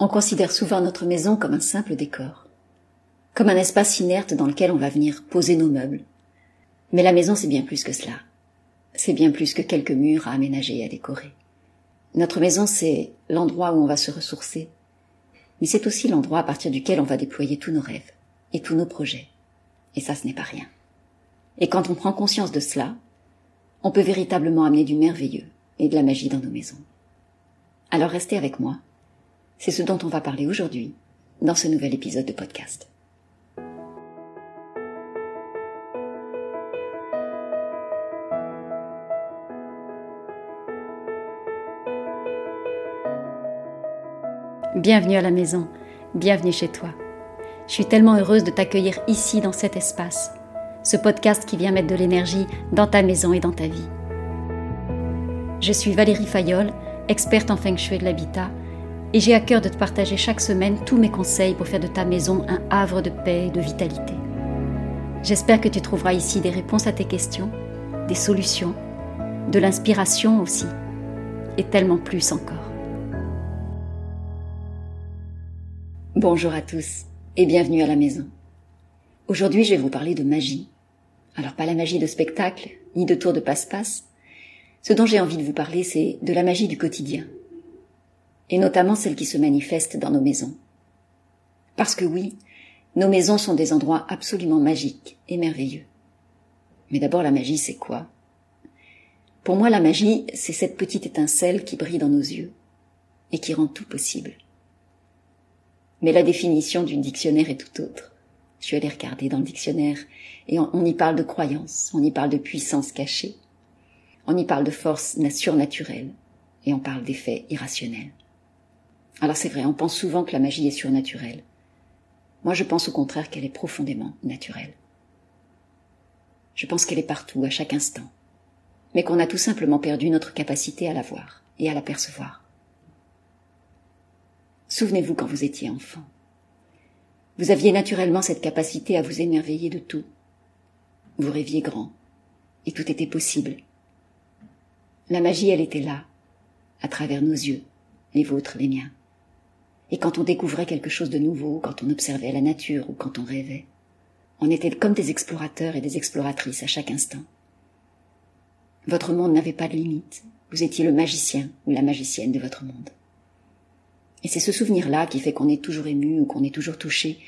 On considère souvent notre maison comme un simple décor, comme un espace inerte dans lequel on va venir poser nos meubles. Mais la maison, c'est bien plus que cela. C'est bien plus que quelques murs à aménager et à décorer. Notre maison, c'est l'endroit où on va se ressourcer, mais c'est aussi l'endroit à partir duquel on va déployer tous nos rêves et tous nos projets. Et ça, ce n'est pas rien. Et quand on prend conscience de cela, on peut véritablement amener du merveilleux et de la magie dans nos maisons. Alors restez avec moi c'est ce dont on va parler aujourd'hui dans ce nouvel épisode de podcast. Bienvenue à la maison, bienvenue chez toi. Je suis tellement heureuse de t'accueillir ici dans cet espace, ce podcast qui vient mettre de l'énergie dans ta maison et dans ta vie. Je suis Valérie Fayolle, experte en feng shui de l'habitat et j'ai à cœur de te partager chaque semaine tous mes conseils pour faire de ta maison un havre de paix et de vitalité. J'espère que tu trouveras ici des réponses à tes questions, des solutions, de l'inspiration aussi, et tellement plus encore. Bonjour à tous et bienvenue à la maison. Aujourd'hui, je vais vous parler de magie. Alors pas la magie de spectacle, ni de tour de passe-passe. Ce dont j'ai envie de vous parler, c'est de la magie du quotidien, et notamment celles qui se manifestent dans nos maisons. Parce que oui, nos maisons sont des endroits absolument magiques et merveilleux. Mais d'abord la magie, c'est quoi? Pour moi, la magie, c'est cette petite étincelle qui brille dans nos yeux et qui rend tout possible. Mais la définition du dictionnaire est tout autre. Je suis allée regarder dans le dictionnaire et on, y parle de croyance, on y parle de puissance cachée, on y parle de force surnaturelle et on parle d'effets irrationnels. Alors c'est vrai, on pense souvent que la magie est surnaturelle. Moi je pense au contraire qu'elle est profondément naturelle. Je pense qu'elle est partout, à chaque instant, mais qu'on a tout simplement perdu notre capacité à la voir et à la percevoir. Souvenez-vous quand vous étiez enfant. Vous aviez naturellement cette capacité à vous émerveiller de tout. Vous rêviez grand, et tout était possible. La magie, elle était là, à travers nos yeux, les vôtres, les miens. Et quand on découvrait quelque chose de nouveau, quand on observait la nature ou quand on rêvait, on était comme des explorateurs et des exploratrices à chaque instant. Votre monde n'avait pas de limite, vous étiez le magicien ou la magicienne de votre monde. Et c'est ce souvenir-là qui fait qu'on est toujours ému ou qu'on est toujours touché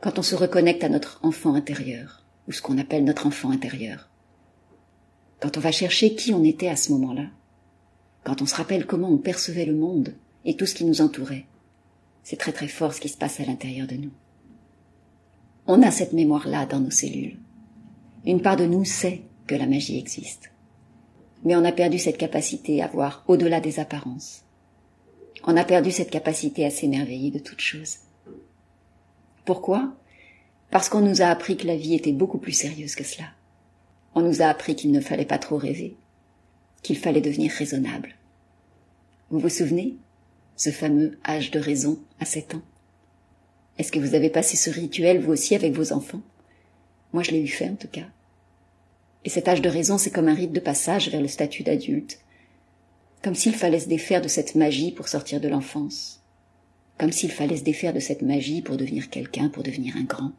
quand on se reconnecte à notre enfant intérieur, ou ce qu'on appelle notre enfant intérieur. Quand on va chercher qui on était à ce moment-là, quand on se rappelle comment on percevait le monde et tout ce qui nous entourait, c'est très très fort ce qui se passe à l'intérieur de nous. On a cette mémoire-là dans nos cellules. Une part de nous sait que la magie existe. Mais on a perdu cette capacité à voir au-delà des apparences. On a perdu cette capacité à s'émerveiller de toutes choses. Pourquoi? Parce qu'on nous a appris que la vie était beaucoup plus sérieuse que cela. On nous a appris qu'il ne fallait pas trop rêver, qu'il fallait devenir raisonnable. Vous vous souvenez? Ce fameux âge de raison à sept ans Est-ce que vous avez passé ce rituel vous aussi avec vos enfants? Moi je l'ai eu fait en tout cas. Et cet âge de raison, c'est comme un rite de passage vers le statut d'adulte, comme s'il fallait se défaire de cette magie pour sortir de l'enfance, comme s'il fallait se défaire de cette magie pour devenir quelqu'un, pour devenir un grand.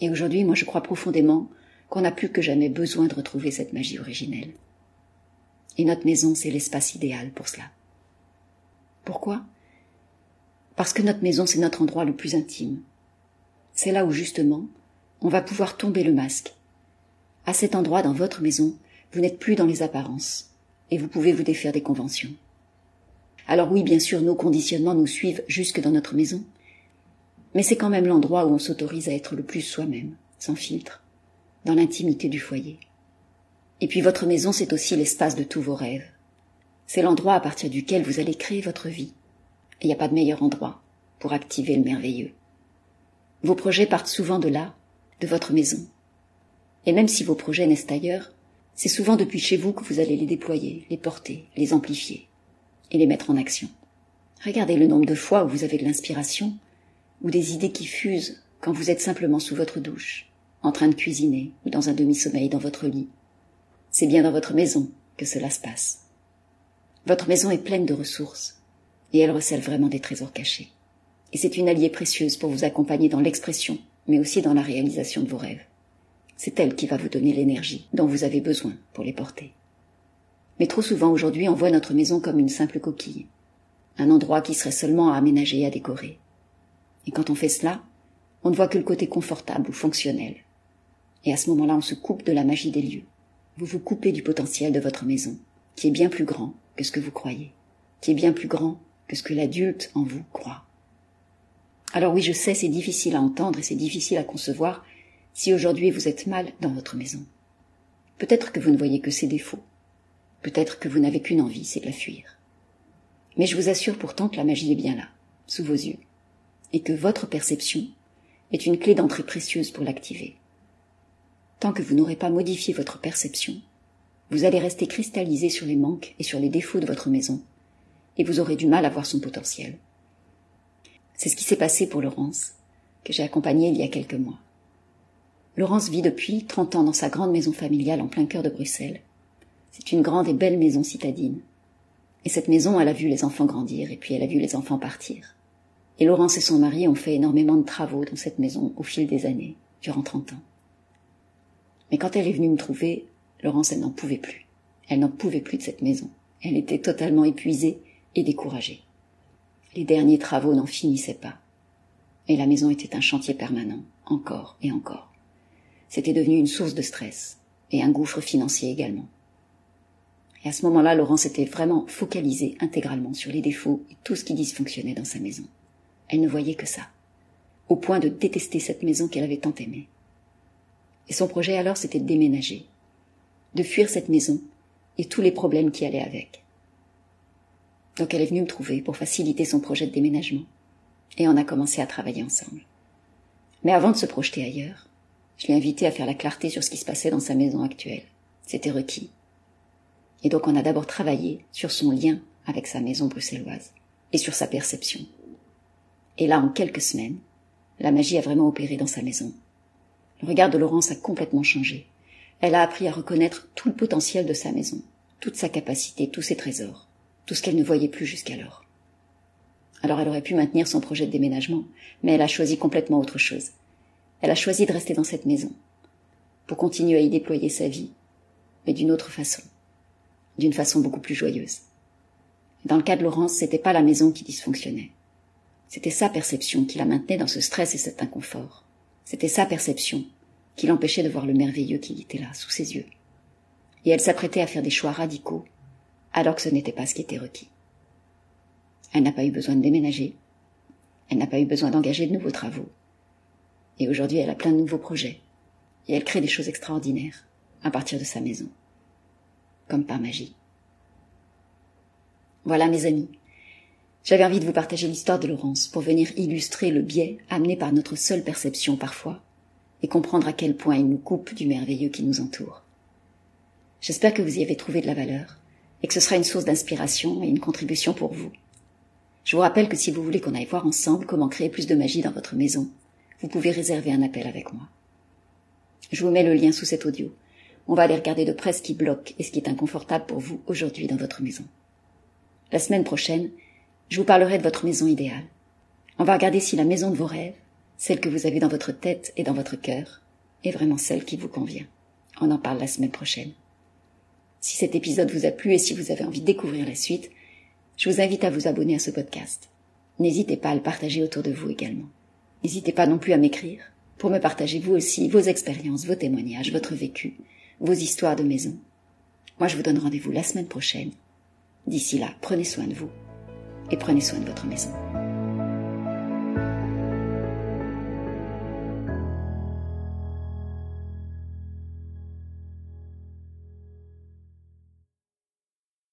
Et aujourd'hui, moi je crois profondément qu'on n'a plus que jamais besoin de retrouver cette magie originelle. Et notre maison, c'est l'espace idéal pour cela. Pourquoi? Parce que notre maison, c'est notre endroit le plus intime. C'est là où, justement, on va pouvoir tomber le masque. À cet endroit, dans votre maison, vous n'êtes plus dans les apparences, et vous pouvez vous défaire des conventions. Alors oui, bien sûr, nos conditionnements nous suivent jusque dans notre maison, mais c'est quand même l'endroit où on s'autorise à être le plus soi-même, sans filtre, dans l'intimité du foyer. Et puis votre maison, c'est aussi l'espace de tous vos rêves, c'est l'endroit à partir duquel vous allez créer votre vie. Il n'y a pas de meilleur endroit pour activer le merveilleux. Vos projets partent souvent de là, de votre maison. Et même si vos projets naissent ailleurs, c'est souvent depuis chez vous que vous allez les déployer, les porter, les amplifier et les mettre en action. Regardez le nombre de fois où vous avez de l'inspiration ou des idées qui fusent quand vous êtes simplement sous votre douche, en train de cuisiner ou dans un demi-sommeil dans votre lit. C'est bien dans votre maison que cela se passe. Votre maison est pleine de ressources. et elle recèle vraiment des trésors cachés. Et c'est une alliée précieuse pour vous accompagner dans l'expression, mais aussi dans la réalisation de vos rêves. C'est elle qui va vous donner l'énergie dont vous avez besoin pour les porter. Mais trop souvent aujourd'hui on voit notre maison comme une simple coquille, un endroit qui serait seulement à aménager et à décorer. Et quand on fait cela, on ne voit que le côté confortable ou fonctionnel. Et à ce moment-là, on se coupe de la magie des lieux. Vous vous coupez du potentiel de votre maison, qui est bien plus grand que ce que vous croyez, qui est bien plus grand que ce que l'adulte en vous croit. Alors oui, je sais, c'est difficile à entendre et c'est difficile à concevoir si aujourd'hui vous êtes mal dans votre maison. Peut-être que vous ne voyez que ses défauts. Peut-être que vous n'avez qu'une envie, c'est de la fuir. Mais je vous assure pourtant que la magie est bien là, sous vos yeux, et que votre perception est une clé d'entrée précieuse pour l'activer. Tant que vous n'aurez pas modifié votre perception, vous allez rester cristallisé sur les manques et sur les défauts de votre maison, et vous aurez du mal à voir son potentiel. C'est ce qui s'est passé pour Laurence, que j'ai accompagnée il y a quelques mois. Laurence vit depuis 30 ans dans sa grande maison familiale en plein cœur de Bruxelles. C'est une grande et belle maison citadine. Et cette maison, elle a vu les enfants grandir et puis elle a vu les enfants partir. Et Laurence et son mari ont fait énormément de travaux dans cette maison au fil des années, durant 30 ans. Mais quand elle est venue me trouver, Laurence, elle n'en pouvait plus. Elle n'en pouvait plus de cette maison. Elle était totalement épuisée et découragée. Les derniers travaux n'en finissaient pas. Et la maison était un chantier permanent, encore et encore. C'était devenu une source de stress, et un gouffre financier également. Et à ce moment-là, Laurence était vraiment focalisée intégralement sur les défauts et tout ce qui dysfonctionnait dans sa maison. Elle ne voyait que ça, au point de détester cette maison qu'elle avait tant aimée. Et son projet alors, c'était de déménager, de fuir cette maison et tous les problèmes qui allaient avec. Donc elle est venue me trouver pour faciliter son projet de déménagement. Et on a commencé à travailler ensemble. Mais avant de se projeter ailleurs, je l'ai invité à faire la clarté sur ce qui se passait dans sa maison actuelle. C'était requis. Et donc on a d'abord travaillé sur son lien avec sa maison bruxelloise et sur sa perception. Et là, en quelques semaines, la magie a vraiment opéré dans sa maison. Le regard de Laurence a complètement changé. Elle a appris à reconnaître tout le potentiel de sa maison, toute sa capacité, tous ses trésors tout ce qu'elle ne voyait plus jusqu'alors. Alors elle aurait pu maintenir son projet de déménagement, mais elle a choisi complètement autre chose. Elle a choisi de rester dans cette maison, pour continuer à y déployer sa vie, mais d'une autre façon, d'une façon beaucoup plus joyeuse. Dans le cas de Laurence, c'était pas la maison qui dysfonctionnait. C'était sa perception qui la maintenait dans ce stress et cet inconfort. C'était sa perception qui l'empêchait de voir le merveilleux qui était là, sous ses yeux. Et elle s'apprêtait à faire des choix radicaux alors que ce n'était pas ce qui était requis. Elle n'a pas eu besoin de déménager, elle n'a pas eu besoin d'engager de nouveaux travaux. Et aujourd'hui, elle a plein de nouveaux projets. Et elle crée des choses extraordinaires à partir de sa maison. Comme par magie. Voilà, mes amis. J'avais envie de vous partager l'histoire de Laurence pour venir illustrer le biais amené par notre seule perception parfois et comprendre à quel point il nous coupe du merveilleux qui nous entoure. J'espère que vous y avez trouvé de la valeur et que ce sera une source d'inspiration et une contribution pour vous. Je vous rappelle que si vous voulez qu'on aille voir ensemble comment créer plus de magie dans votre maison, vous pouvez réserver un appel avec moi. Je vous mets le lien sous cet audio. On va aller regarder de près ce qui bloque et ce qui est inconfortable pour vous aujourd'hui dans votre maison. La semaine prochaine, je vous parlerai de votre maison idéale. On va regarder si la maison de vos rêves, celle que vous avez dans votre tête et dans votre cœur, est vraiment celle qui vous convient. On en parle la semaine prochaine. Si cet épisode vous a plu et si vous avez envie de découvrir la suite, je vous invite à vous abonner à ce podcast. N'hésitez pas à le partager autour de vous également. N'hésitez pas non plus à m'écrire pour me partager vous aussi vos expériences, vos témoignages, votre vécu, vos histoires de maison. Moi, je vous donne rendez-vous la semaine prochaine. D'ici là, prenez soin de vous et prenez soin de votre maison.